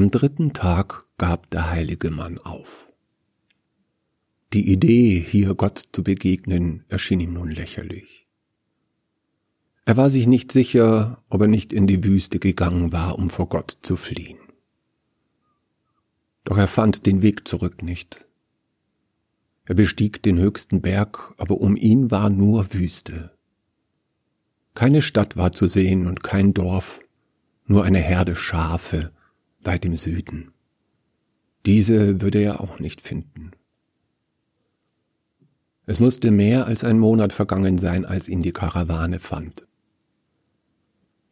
Am dritten Tag gab der heilige Mann auf. Die Idee, hier Gott zu begegnen, erschien ihm nun lächerlich. Er war sich nicht sicher, ob er nicht in die Wüste gegangen war, um vor Gott zu fliehen. Doch er fand den Weg zurück nicht. Er bestieg den höchsten Berg, aber um ihn war nur Wüste. Keine Stadt war zu sehen und kein Dorf, nur eine Herde Schafe weit im Süden. Diese würde er auch nicht finden. Es musste mehr als ein Monat vergangen sein, als ihn die Karawane fand.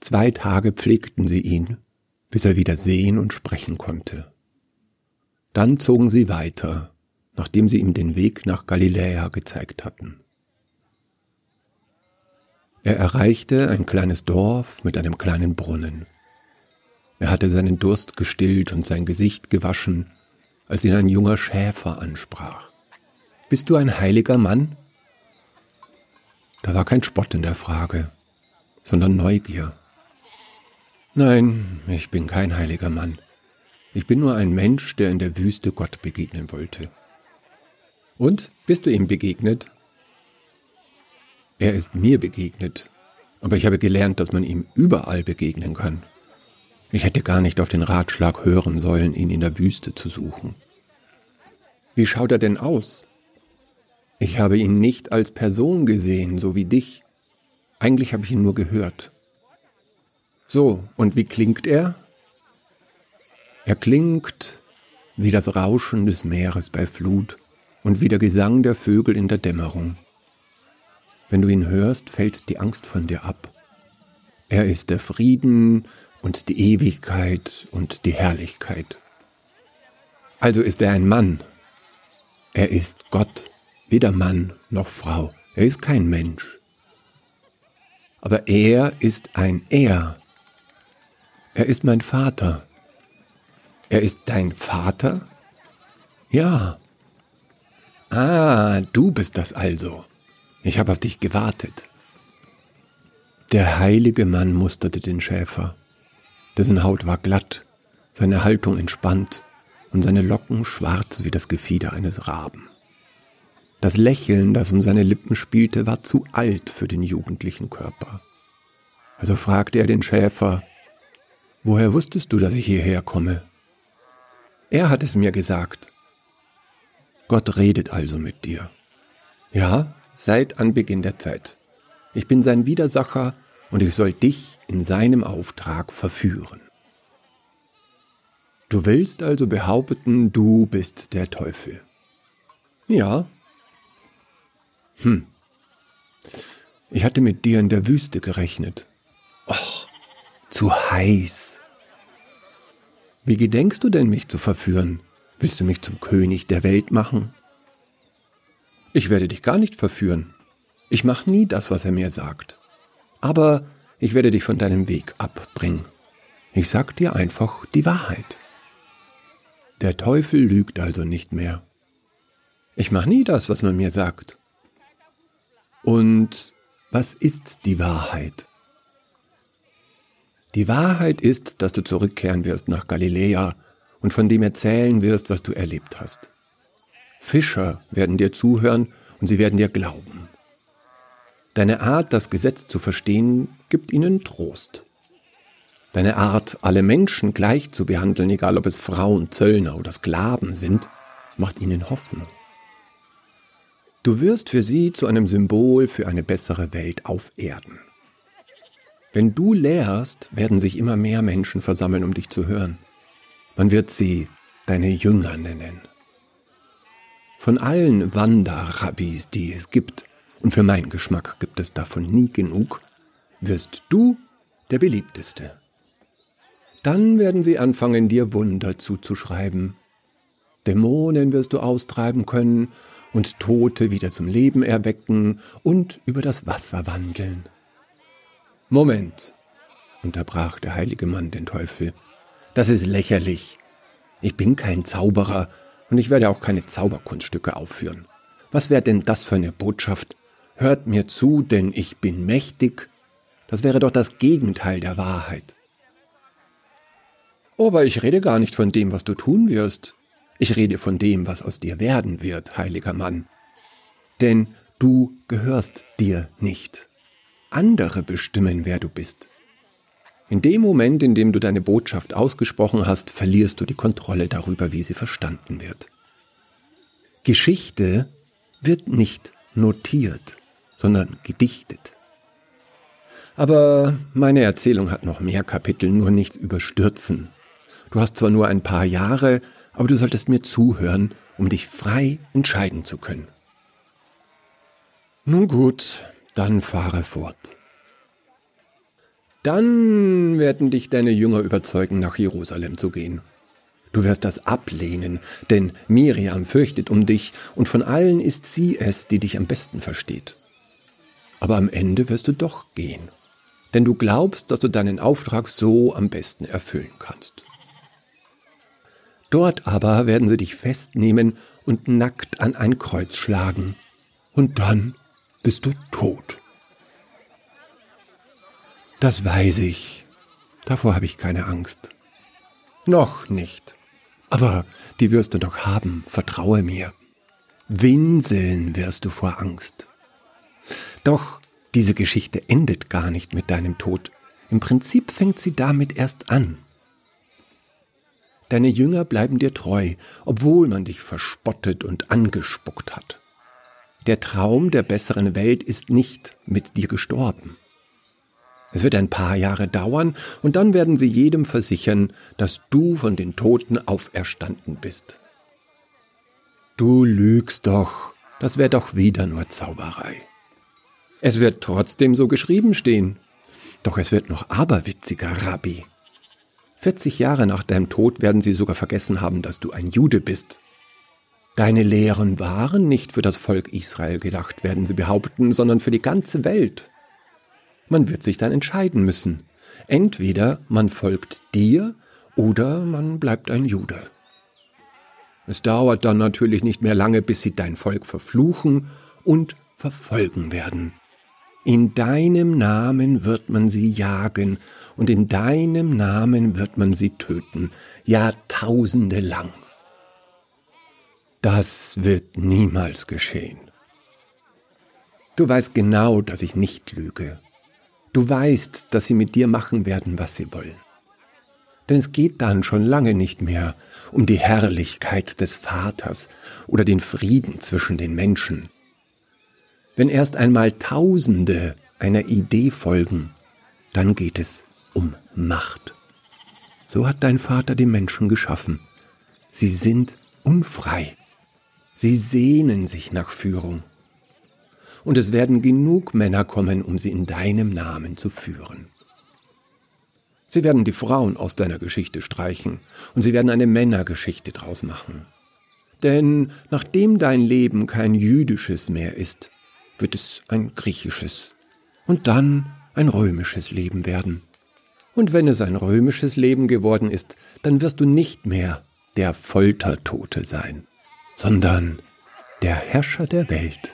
Zwei Tage pflegten sie ihn, bis er wieder sehen und sprechen konnte. Dann zogen sie weiter, nachdem sie ihm den Weg nach Galiläa gezeigt hatten. Er erreichte ein kleines Dorf mit einem kleinen Brunnen. Er hatte seinen Durst gestillt und sein Gesicht gewaschen, als ihn ein junger Schäfer ansprach. Bist du ein heiliger Mann? Da war kein Spott in der Frage, sondern Neugier. Nein, ich bin kein heiliger Mann. Ich bin nur ein Mensch, der in der Wüste Gott begegnen wollte. Und bist du ihm begegnet? Er ist mir begegnet, aber ich habe gelernt, dass man ihm überall begegnen kann. Ich hätte gar nicht auf den Ratschlag hören sollen, ihn in der Wüste zu suchen. Wie schaut er denn aus? Ich habe ihn nicht als Person gesehen, so wie dich. Eigentlich habe ich ihn nur gehört. So, und wie klingt er? Er klingt wie das Rauschen des Meeres bei Flut und wie der Gesang der Vögel in der Dämmerung. Wenn du ihn hörst, fällt die Angst von dir ab. Er ist der Frieden und die Ewigkeit und die Herrlichkeit. Also ist er ein Mann. Er ist Gott, weder Mann noch Frau. Er ist kein Mensch. Aber er ist ein Er. Er ist mein Vater. Er ist dein Vater? Ja. Ah, du bist das also. Ich habe auf dich gewartet. Der heilige Mann musterte den Schäfer. Dessen Haut war glatt, seine Haltung entspannt und seine Locken schwarz wie das Gefieder eines Raben. Das Lächeln, das um seine Lippen spielte, war zu alt für den jugendlichen Körper. Also fragte er den Schäfer, Woher wusstest du, dass ich hierher komme? Er hat es mir gesagt. Gott redet also mit dir. Ja, seit Anbeginn der Zeit. Ich bin sein Widersacher und ich soll dich in seinem Auftrag verführen. Du willst also behaupten, du bist der Teufel. Ja. Hm. Ich hatte mit dir in der Wüste gerechnet. Och, zu heiß. Wie gedenkst du denn, mich zu verführen? Willst du mich zum König der Welt machen? Ich werde dich gar nicht verführen. Ich mache nie das, was er mir sagt. Aber ich werde dich von deinem Weg abbringen. Ich sag dir einfach die Wahrheit. Der Teufel lügt also nicht mehr. Ich mache nie das, was man mir sagt. Und was ist die Wahrheit? Die Wahrheit ist, dass du zurückkehren wirst nach Galiläa und von dem erzählen wirst, was du erlebt hast. Fischer werden dir zuhören und sie werden dir glauben. Deine Art, das Gesetz zu verstehen, gibt ihnen Trost. Deine Art, alle Menschen gleich zu behandeln, egal ob es Frauen, Zöllner oder Sklaven sind, macht ihnen Hoffnung. Du wirst für sie zu einem Symbol für eine bessere Welt auf Erden. Wenn du lehrst, werden sich immer mehr Menschen versammeln, um dich zu hören. Man wird sie deine Jünger nennen. Von allen Wanderrabbis, die es gibt, und für meinen Geschmack gibt es davon nie genug, wirst du der beliebteste. Dann werden sie anfangen, dir Wunder zuzuschreiben. Dämonen wirst du austreiben können und Tote wieder zum Leben erwecken und über das Wasser wandeln. Moment, unterbrach der heilige Mann den Teufel, das ist lächerlich. Ich bin kein Zauberer und ich werde auch keine Zauberkunststücke aufführen. Was wäre denn das für eine Botschaft? Hört mir zu, denn ich bin mächtig. Das wäre doch das Gegenteil der Wahrheit. Aber ich rede gar nicht von dem, was du tun wirst. Ich rede von dem, was aus dir werden wird, heiliger Mann. Denn du gehörst dir nicht. Andere bestimmen, wer du bist. In dem Moment, in dem du deine Botschaft ausgesprochen hast, verlierst du die Kontrolle darüber, wie sie verstanden wird. Geschichte wird nicht notiert, sondern gedichtet. Aber meine Erzählung hat noch mehr Kapitel, nur nichts überstürzen. Du hast zwar nur ein paar Jahre, aber du solltest mir zuhören, um dich frei entscheiden zu können. Nun gut, dann fahre fort. Dann werden dich deine Jünger überzeugen, nach Jerusalem zu gehen. Du wirst das ablehnen, denn Miriam fürchtet um dich, und von allen ist sie es, die dich am besten versteht. Aber am Ende wirst du doch gehen, denn du glaubst, dass du deinen Auftrag so am besten erfüllen kannst. Dort aber werden sie dich festnehmen und nackt an ein Kreuz schlagen, und dann bist du tot. Das weiß ich. Davor habe ich keine Angst. Noch nicht. Aber die wirst du doch haben, vertraue mir. Winseln wirst du vor Angst. Doch diese Geschichte endet gar nicht mit deinem Tod. Im Prinzip fängt sie damit erst an. Deine Jünger bleiben dir treu, obwohl man dich verspottet und angespuckt hat. Der Traum der besseren Welt ist nicht mit dir gestorben. Es wird ein paar Jahre dauern und dann werden sie jedem versichern, dass du von den Toten auferstanden bist. Du lügst doch, das wäre doch wieder nur Zauberei. Es wird trotzdem so geschrieben stehen. Doch es wird noch aberwitziger, Rabbi. 40 Jahre nach deinem Tod werden sie sogar vergessen haben, dass du ein Jude bist. Deine Lehren waren nicht für das Volk Israel gedacht, werden sie behaupten, sondern für die ganze Welt. Man wird sich dann entscheiden müssen. Entweder man folgt dir oder man bleibt ein Jude. Es dauert dann natürlich nicht mehr lange, bis sie dein Volk verfluchen und verfolgen werden. In deinem Namen wird man sie jagen und in deinem Namen wird man sie töten, Jahrtausende lang. Das wird niemals geschehen. Du weißt genau, dass ich nicht lüge. Du weißt, dass sie mit dir machen werden, was sie wollen. Denn es geht dann schon lange nicht mehr um die Herrlichkeit des Vaters oder den Frieden zwischen den Menschen. Wenn erst einmal Tausende einer Idee folgen, dann geht es um Macht. So hat dein Vater die Menschen geschaffen. Sie sind unfrei. Sie sehnen sich nach Führung und es werden genug Männer kommen, um sie in deinem Namen zu führen. Sie werden die Frauen aus deiner Geschichte streichen und sie werden eine Männergeschichte draus machen. Denn nachdem dein Leben kein jüdisches mehr ist, wird es ein griechisches und dann ein römisches Leben werden. Und wenn es ein römisches Leben geworden ist, dann wirst du nicht mehr der Foltertote sein, sondern der Herrscher der Welt.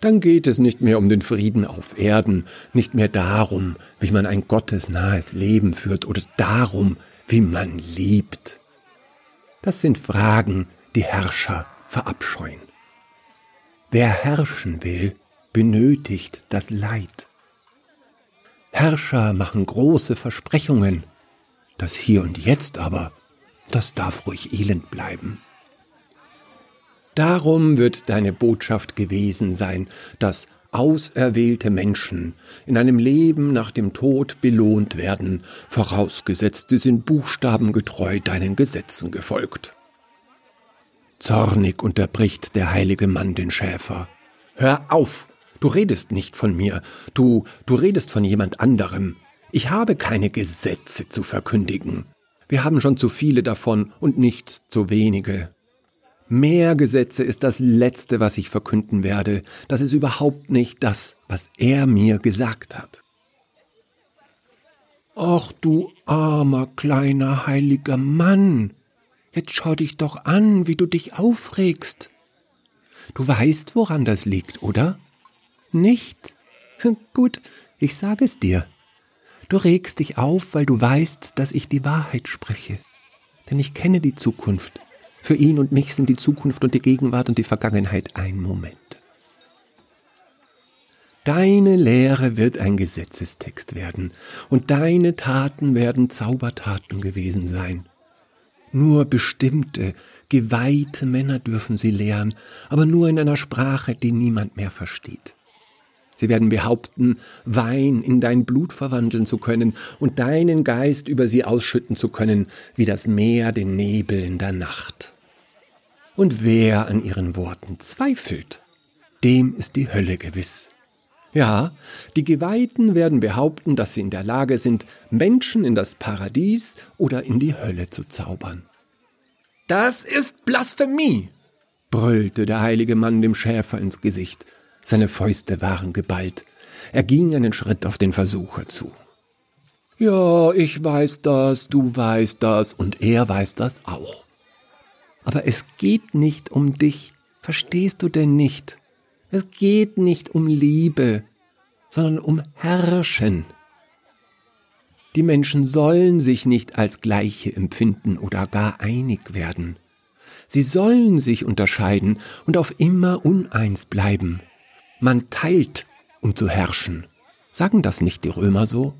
Dann geht es nicht mehr um den Frieden auf Erden, nicht mehr darum, wie man ein gottesnahes Leben führt oder darum, wie man liebt. Das sind Fragen, die Herrscher verabscheuen. Wer herrschen will, benötigt das Leid. Herrscher machen große Versprechungen, das Hier und Jetzt aber, das darf ruhig elend bleiben. Darum wird deine Botschaft gewesen sein, dass auserwählte Menschen in einem Leben nach dem Tod belohnt werden, vorausgesetzt sie sind buchstabengetreu deinen Gesetzen gefolgt. Zornig unterbricht der heilige Mann den Schäfer. Hör auf! Du redest nicht von mir, du, du redest von jemand anderem. Ich habe keine Gesetze zu verkündigen. Wir haben schon zu viele davon und nichts zu wenige. Mehr Gesetze ist das Letzte, was ich verkünden werde. Das ist überhaupt nicht das, was er mir gesagt hat. Ach du armer kleiner heiliger Mann, jetzt schau dich doch an, wie du dich aufregst. Du weißt, woran das liegt, oder? Nicht? Gut, ich sage es dir. Du regst dich auf, weil du weißt, dass ich die Wahrheit spreche. Denn ich kenne die Zukunft. Für ihn und mich sind die Zukunft und die Gegenwart und die Vergangenheit ein Moment. Deine Lehre wird ein Gesetzestext werden, und deine Taten werden Zaubertaten gewesen sein. Nur bestimmte, geweihte Männer dürfen sie lehren, aber nur in einer Sprache, die niemand mehr versteht. Sie werden behaupten, Wein in dein Blut verwandeln zu können und deinen Geist über sie ausschütten zu können, wie das Meer den Nebel in der Nacht. Und wer an ihren Worten zweifelt, dem ist die Hölle gewiss. Ja, die Geweihten werden behaupten, dass sie in der Lage sind, Menschen in das Paradies oder in die Hölle zu zaubern. Das ist Blasphemie, brüllte der heilige Mann dem Schäfer ins Gesicht. Seine Fäuste waren geballt. Er ging einen Schritt auf den Versucher zu. Ja, ich weiß das, du weißt das und er weiß das auch. Aber es geht nicht um dich, verstehst du denn nicht? Es geht nicht um Liebe, sondern um Herrschen. Die Menschen sollen sich nicht als Gleiche empfinden oder gar einig werden. Sie sollen sich unterscheiden und auf immer uneins bleiben. Man teilt, um zu herrschen. Sagen das nicht die Römer so?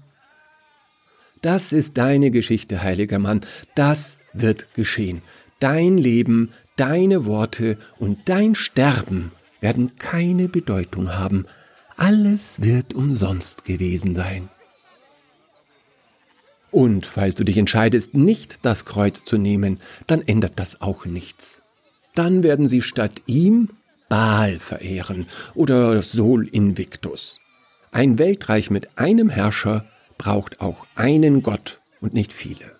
Das ist deine Geschichte, heiliger Mann. Das wird geschehen. Dein Leben, deine Worte und dein Sterben werden keine Bedeutung haben. Alles wird umsonst gewesen sein. Und falls du dich entscheidest, nicht das Kreuz zu nehmen, dann ändert das auch nichts. Dann werden sie statt ihm Baal verehren oder Sol Invictus. Ein Weltreich mit einem Herrscher braucht auch einen Gott und nicht viele.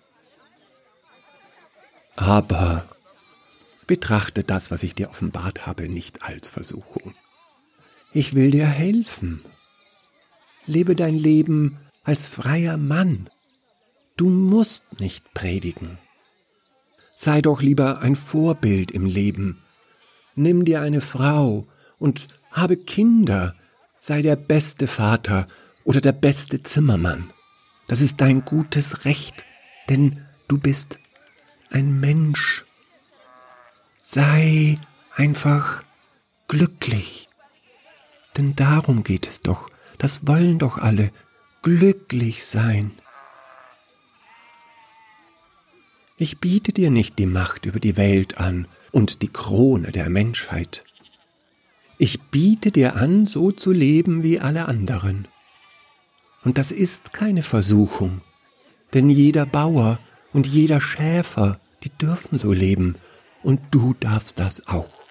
Aber betrachte das, was ich dir offenbart habe, nicht als Versuchung. Ich will dir helfen. Lebe dein Leben als freier Mann. Du musst nicht predigen. Sei doch lieber ein Vorbild im Leben nimm dir eine Frau und habe Kinder, sei der beste Vater oder der beste Zimmermann. Das ist dein gutes Recht, denn du bist ein Mensch. Sei einfach glücklich. Denn darum geht es doch, das wollen doch alle, glücklich sein. Ich biete dir nicht die Macht über die Welt an, und die Krone der Menschheit. Ich biete dir an, so zu leben wie alle anderen. Und das ist keine Versuchung, denn jeder Bauer und jeder Schäfer, die dürfen so leben, und du darfst das auch.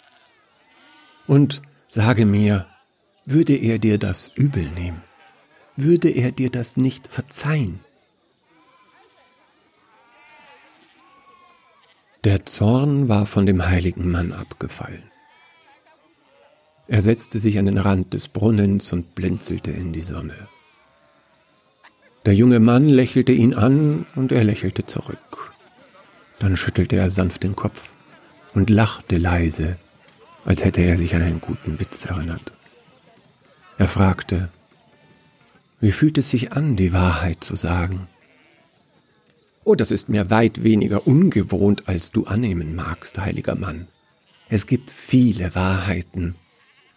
Und sage mir, würde er dir das übel nehmen? Würde er dir das nicht verzeihen? Der Zorn war von dem heiligen Mann abgefallen. Er setzte sich an den Rand des Brunnens und blinzelte in die Sonne. Der junge Mann lächelte ihn an und er lächelte zurück. Dann schüttelte er sanft den Kopf und lachte leise, als hätte er sich an einen guten Witz erinnert. Er fragte, wie fühlt es sich an, die Wahrheit zu sagen? Oh, das ist mir weit weniger ungewohnt, als du annehmen magst, heiliger Mann. Es gibt viele Wahrheiten,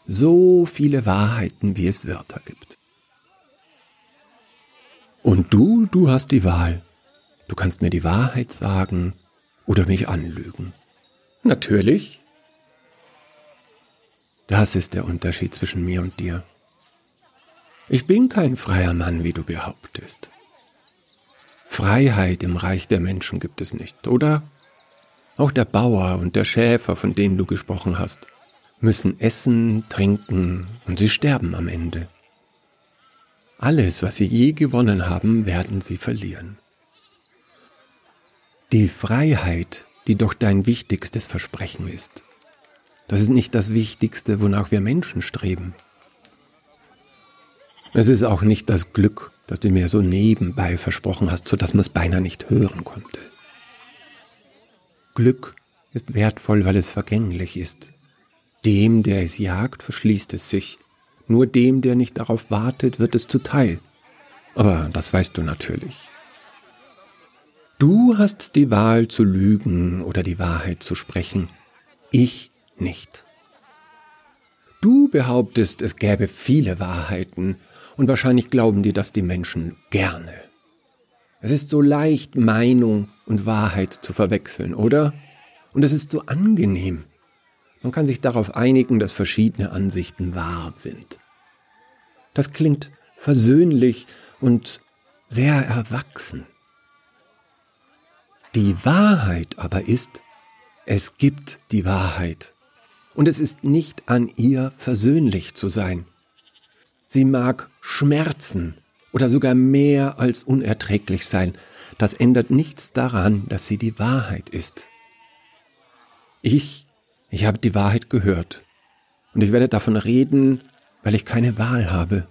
so viele Wahrheiten, wie es Wörter gibt. Und du, du hast die Wahl. Du kannst mir die Wahrheit sagen oder mich anlügen. Natürlich. Das ist der Unterschied zwischen mir und dir. Ich bin kein freier Mann, wie du behauptest. Freiheit im Reich der Menschen gibt es nicht, oder? Auch der Bauer und der Schäfer, von denen du gesprochen hast, müssen essen, trinken und sie sterben am Ende. Alles, was sie je gewonnen haben, werden sie verlieren. Die Freiheit, die doch dein wichtigstes Versprechen ist, das ist nicht das Wichtigste, wonach wir Menschen streben. Es ist auch nicht das Glück, das du mir so nebenbei versprochen hast, so dass man es beinahe nicht hören konnte. Glück ist wertvoll, weil es vergänglich ist. Dem, der es jagt, verschließt es sich. Nur dem, der nicht darauf wartet, wird es zuteil. Aber das weißt du natürlich. Du hast die Wahl zu lügen oder die Wahrheit zu sprechen, ich nicht. Du behauptest, es gäbe viele Wahrheiten, und wahrscheinlich glauben dir das die Menschen gerne. Es ist so leicht, Meinung und Wahrheit zu verwechseln, oder? Und es ist so angenehm. Man kann sich darauf einigen, dass verschiedene Ansichten wahr sind. Das klingt versöhnlich und sehr erwachsen. Die Wahrheit aber ist, es gibt die Wahrheit. Und es ist nicht an ihr versöhnlich zu sein. Sie mag schmerzen oder sogar mehr als unerträglich sein. Das ändert nichts daran, dass sie die Wahrheit ist. Ich, ich habe die Wahrheit gehört. Und ich werde davon reden, weil ich keine Wahl habe.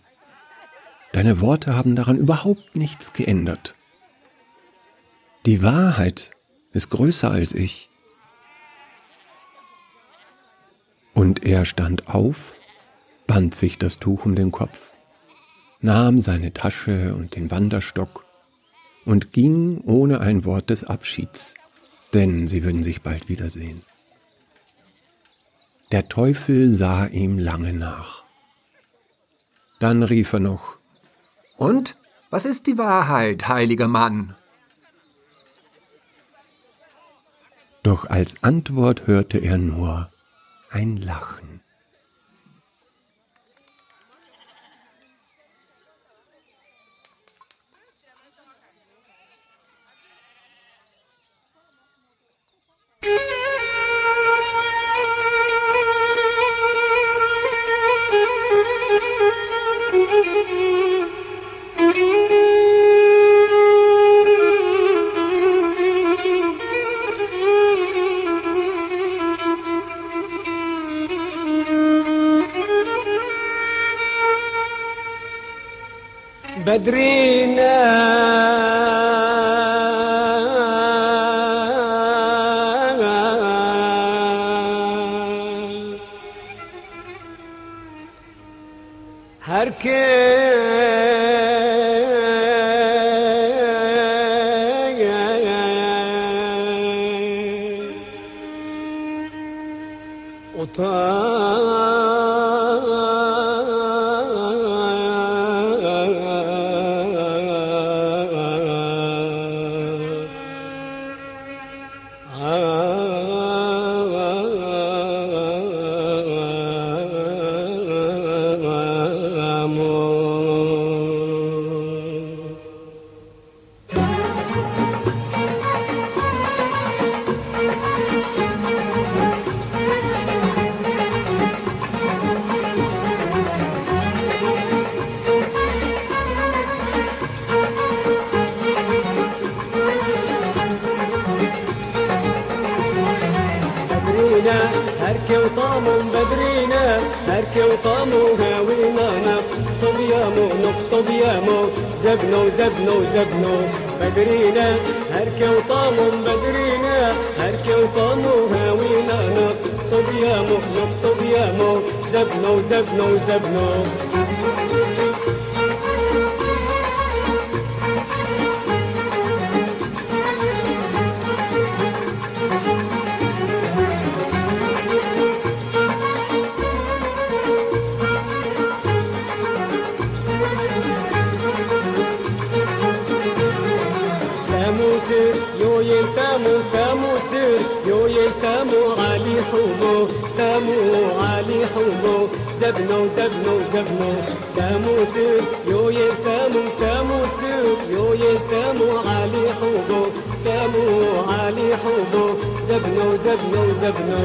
Deine Worte haben daran überhaupt nichts geändert. Die Wahrheit ist größer als ich. Und er stand auf, band sich das Tuch um den Kopf, nahm seine Tasche und den Wanderstock und ging ohne ein Wort des Abschieds, denn sie würden sich bald wiedersehen. Der Teufel sah ihm lange nach. Dann rief er noch Und was ist die Wahrheit, heiliger Mann? Doch als Antwort hörte er nur ein Lachen. بدرينا. من بدرنا هرك وطموها وينانا طب يا مو طب يا مو زبنو زبنو زبنو, زبنو زبنو زبنو زبنو. كاموس سير يو يتامو تامو سير يو يتامو علي حبو كامو علي حبو. زبنو زبنو زبنو.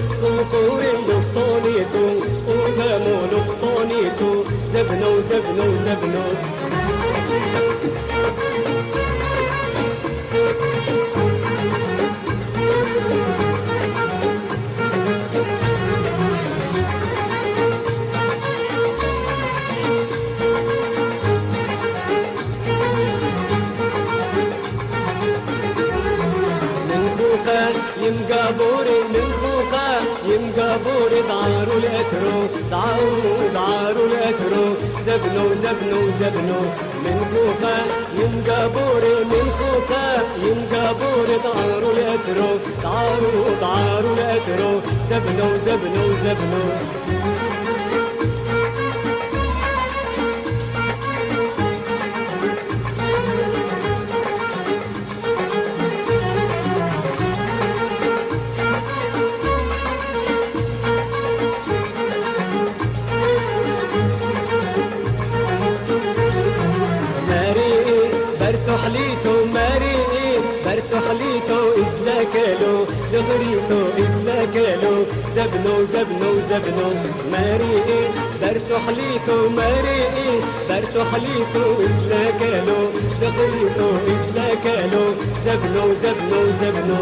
oh زبنو زبنو من خوكا ينقابوري من خوكا ينقابوري تعارو الأترو تعارو تعارو الأترو زبنو زبنو زبنو. زبنو زبنو مريئي درتو حليتو مريئي درتو حليتو إسلا كالو. دقيتو إسلا كالو. زبنو زبنو زبنو